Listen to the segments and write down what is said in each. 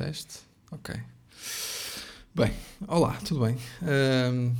teste, ok. Bem, olá, tudo bem? Um,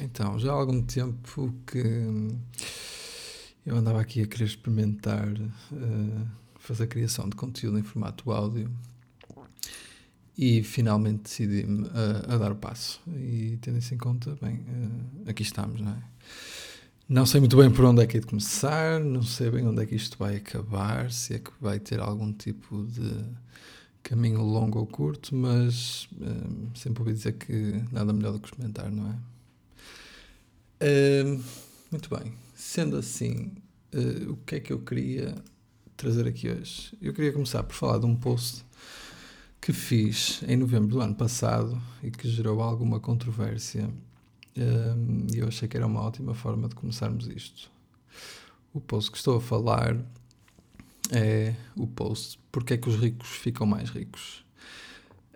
então, já há algum tempo que eu andava aqui a querer experimentar uh, fazer a criação de conteúdo em formato áudio e finalmente decidi-me a, a, dar o passo. E tendo isso em conta, bem, uh, aqui estamos, não é? Não sei muito bem por onde é que é de começar, não sei bem onde é que isto vai acabar, se é que vai ter algum tipo de caminho longo ou curto, mas um, sempre ouvi dizer que nada melhor do que experimentar, não é? Uh, muito bem, sendo assim, uh, o que é que eu queria trazer aqui hoje? Eu queria começar por falar de um post que fiz em novembro do ano passado e que gerou alguma controvérsia e eu achei que era uma ótima forma de começarmos isto. O post que estou a falar é o post Porque é que os ricos ficam mais ricos?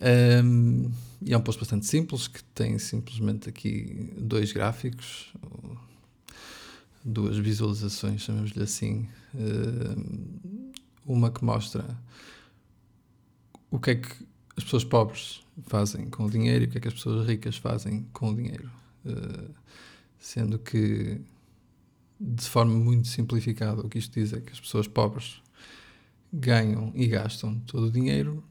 Um, e é um post bastante simples que tem simplesmente aqui dois gráficos, duas visualizações, chamamos-lhe assim. uma que mostra o que é que as pessoas pobres fazem com o dinheiro e o que é que as pessoas ricas fazem com o dinheiro. Eh, sendo que, de forma muito simplificada, o que isto diz é que as pessoas pobres ganham e gastam todo o dinheiro,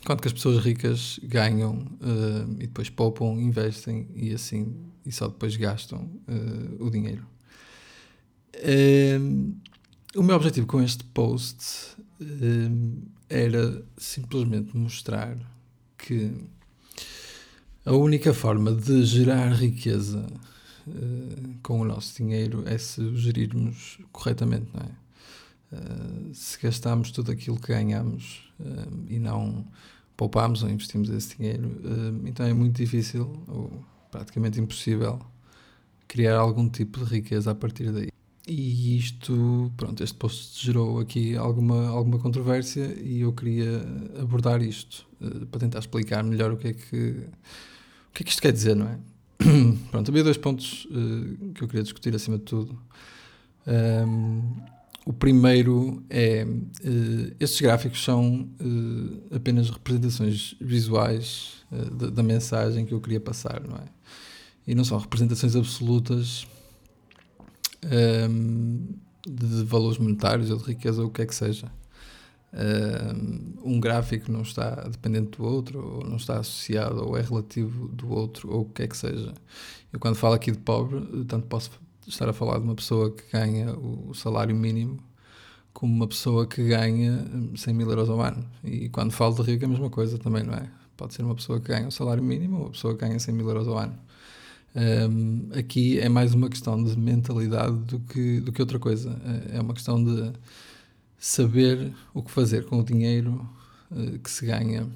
enquanto que as pessoas ricas ganham uh, e depois poupam, investem e assim, e só depois gastam uh, o dinheiro. o meu objetivo com este post era simplesmente mostrar que a única forma de gerar riqueza uh, com o nosso dinheiro é se o gerirmos corretamente, não é? Uh, se gastarmos tudo aquilo que ganhamos uh, e não poupamos ou investimos esse dinheiro, então é muito difícil ou praticamente impossível criar algum tipo de riqueza a partir daí. E isto, pronto, este post gerou aqui alguma, alguma controvérsia e eu queria abordar isto para tentar explicar melhor o que é que o que é que isto quer dizer, não é? Pronto, havia dois pontos uh, que eu queria discutir acima de tudo. Um, o primeiro é uh, estes gráficos são uh, apenas representações visuais uh, da, da, mensagem que eu queria passar, não é? E não são representações absolutas um, de valores monetários ou de riqueza ou o que é que seja um gráfico não está dependente do outro, ou não está associado, ou é relativo do outro, ou o que é que seja. Eu, quando falo aqui de pobre, tanto posso estar a falar de uma pessoa que ganha o salário mínimo, como uma pessoa que ganha 100 mil euros ao ano. E quando falo de rico, é a mesma coisa também, não é? Pode ser uma pessoa que ganha o salário mínimo ou uma pessoa que ganha 100 mil euros ao ano. Um, aqui é mais uma questão de mentalidade do que, do que outra coisa. É uma questão de saber o que fazer com o dinheiro uh, que se ganha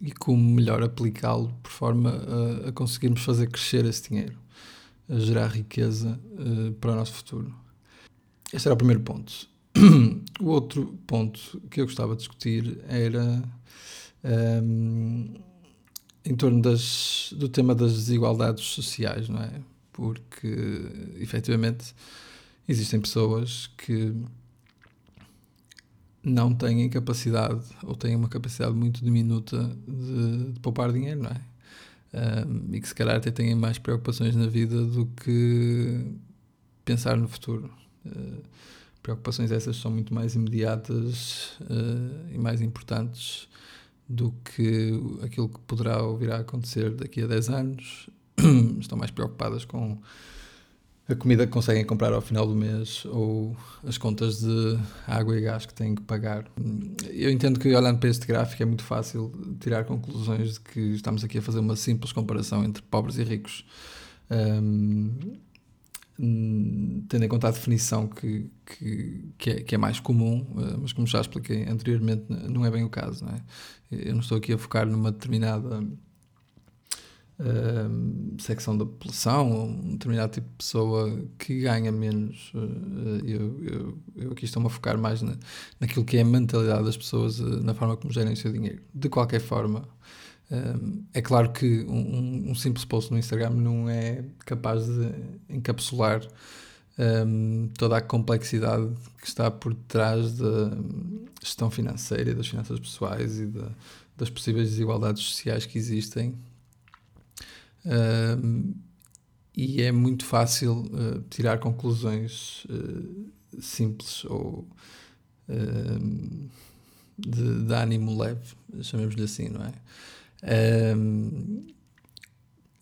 e como melhor aplicá-lo por forma a, a, conseguirmos fazer crescer esse dinheiro, a gerar riqueza uh, para o nosso futuro. Este era o primeiro ponto. o outro ponto que eu gostava de discutir era um, ehm, em torno das, do tema das desigualdades sociais, não é? Porque efetivamente existem pessoas que não têm capacidade ou têm uma capacidade muito diminuta de, de poupar dinheiro, não é? Um, e que se calhar até têm mais preocupações na vida do que pensar no futuro. Uh, preocupações essas são muito mais imediatas uh, e mais importantes do que aquilo que poderá ou virá acontecer daqui a 10 anos. Estão mais preocupadas com a comida que conseguem comprar ao final do mês ou as contas de água e gás que têm que pagar. Eu entendo que olhando para este gráfico é muito fácil tirar conclusões de que estamos aqui a fazer uma simples comparação entre pobres e ricos. Um, tendo em conta a definição que, que, que, é, que é mais comum, uh, mas como já expliquei anteriormente, não é bem o caso. Não é? Eu não estou aqui a focar numa determinada secção da população, ou um determinado tipo de pessoa que ganha menos. Uh, eu, eu, eu, aqui estou-me a focar mais na, naquilo que é a mentalidade das pessoas, uh, na forma como gerem o seu dinheiro. De qualquer forma, é claro que um, um, simples post no Instagram não é capaz de encapsular um, toda a complexidade que está por trás da gestão financeira e das finanças pessoais e da, das possíveis desigualdades sociais que existem. Um, e é muito fácil uh, tirar conclusões uh, simples ou uh, de, de, ânimo leve, chamemos-lhe assim, não é?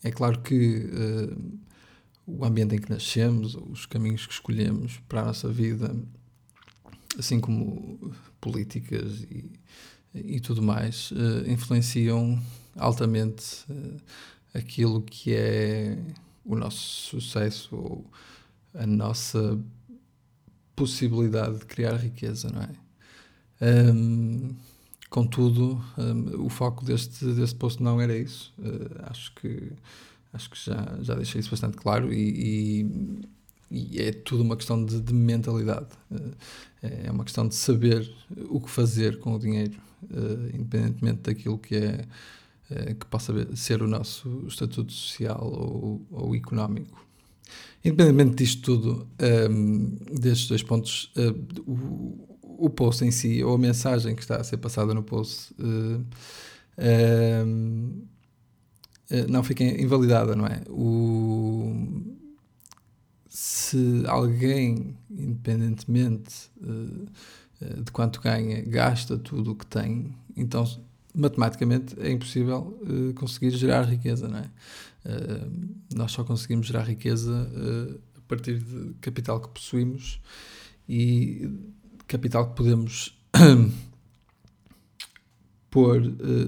é claro que o ambiente em que nascemos, os caminhos que escolhemos para a nossa vida, assim como políticas e, e tudo mais, uh, influenciam altamente uh, aquilo que é o nosso sucesso ou a nossa possibilidade de criar riqueza, não é? Um, contudo, um, o foco deste, deste post não era isso. Uh, acho que Acho que já, já deixei isso bastante claro e, e, e é tudo uma questão de, de, mentalidade. Eh, é uma questão de saber o que fazer com o dinheiro, eh, independentemente daquilo que é que possa ser o nosso estatuto social ou, ou económico. Independentemente disto tudo, um, destes dois pontos, uh, o, o post em si, ou a mensagem que está a ser passada no post, uh, eh, não fica invalidada, não é? O, se alguém, independentemente uh, de quanto ganha, gasta tudo o que tem, então matematicamente é impossível uh, conseguir gerar riqueza, não é? Uh, nós só conseguimos gerar riqueza a partir de capital que possuímos e capital que podemos pôr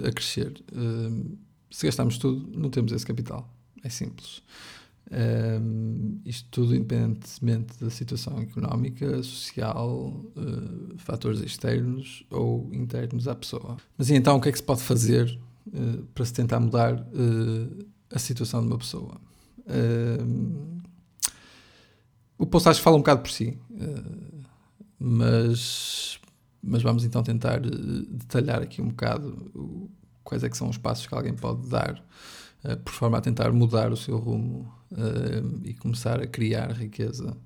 a crescer se gastarmos tudo, não temos esse capital. É simples. Um, isto tudo independentemente da situação económica, social, uh, fatores externos ou internos à pessoa. Mas e então o que é que se pode fazer uh, para se tentar mudar uh, a situação de uma pessoa? o post fala um bocado por si, mas, mas vamos então tentar detalhar aqui um bocado quais é que são os passos que alguém pode dar por forma a tentar mudar o seu rumo uh, e começar a criar riqueza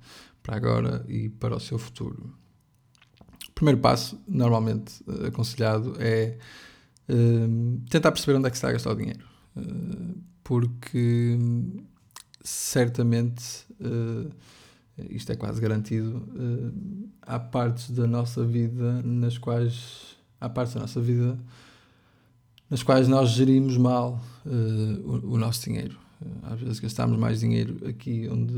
para agora e para o seu futuro. O primeiro passo, normalmente uh, aconselhado, é tentar perceber onde é que está a gastar o dinheiro. porque certamente isto é quase garantido, há partes da nossa vida nas quais há partes da nossa vida nas quais nós gerimos mal uh, o, o, nosso dinheiro. Uh, às vezes gastamos mais dinheiro aqui onde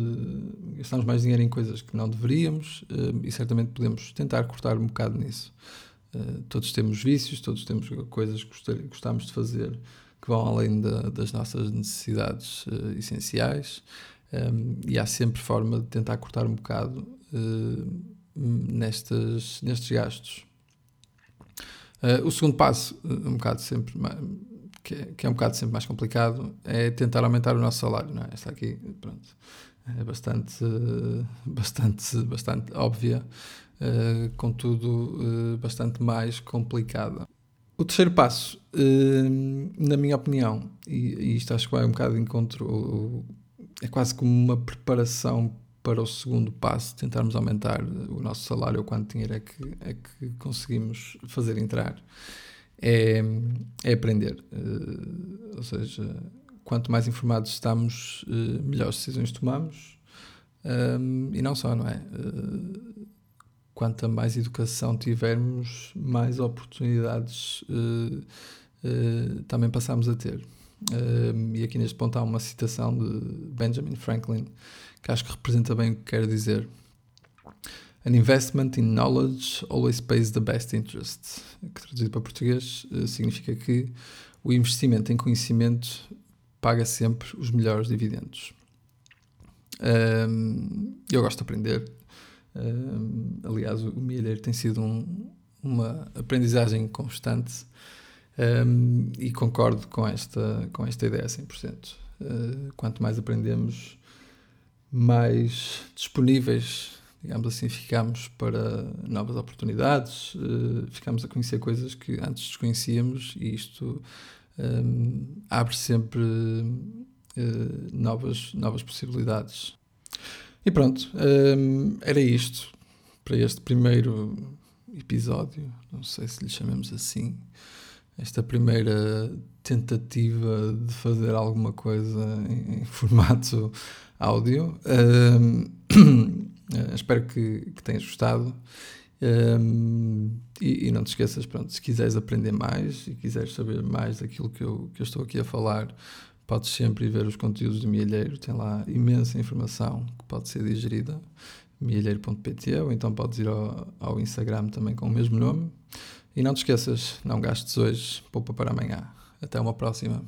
gastamos mais dinheiro em coisas que não deveríamos uh, e certamente podemos tentar cortar um bocado nisso. todos temos vícios, todos temos coisas que gostamos de fazer que vão além da, das nossas necessidades essenciais um, e há sempre forma de tentar cortar um bocado nestes gastos. Uh, o segundo passo, um bocado sempre mais, que, é, que, é, um bocado sempre mais complicado, é tentar aumentar o nosso salário. Não é? Esta aqui, pronto, é bastante, bastante, bastante óbvia, uh, contudo, uh, bastante mais complicada. O terceiro passo, na minha opinião, e, e isto acho que vai um bocado de encontro, é quase como uma preparação para o segundo passo, tentarmos aumentar o nosso salário ou quanto dinheiro é que, é que conseguimos fazer entrar, é, é aprender. Uh, ou seja, quanto mais informados estamos, uh, melhores decisões tomamos. Um, e não só, não é? Uh, quanto mais educação tivermos, mais oportunidades também passamos a ter. E aqui neste ponto há uma citação de Benjamin Franklin que acho que representa bem o que quero dizer. An investment in knowledge always pays the best interest, que traduzido para português eh, significa que o investimento em conhecimento paga sempre os melhores dividendos. Um, eu gosto de aprender. Um, aliás, o milheiro tem sido um, uma aprendizagem constante um, e concordo com esta, com esta ideia 100%. Uh, quanto mais aprendemos, mais disponíveis, digamos assim, ficamos para novas oportunidades, uh, ficamos a conhecer coisas que antes desconhecíamos e isto um, abre sempre uh, novas, novas possibilidades. E pronto, hum, era isto para este primeiro episódio. Não sei se lhe chamamos assim. Esta primeira tentativa de fazer alguma coisa em, formato áudio. Hum, espero que, que tenhas gostado. Um, e, e, não te esqueças, pronto, se quiseres aprender mais e quiseres saber mais daquilo que eu, que eu estou aqui a falar, podes sempre ir ver os conteúdos do Mielheiro, tem lá imensa informação que pode ser digerida, mielheiro.pt, ou então podes ir ao, ao Instagram também com o mesmo nome. E não te esqueças, não gastes hoje, poupa para amanhã. Até uma próxima.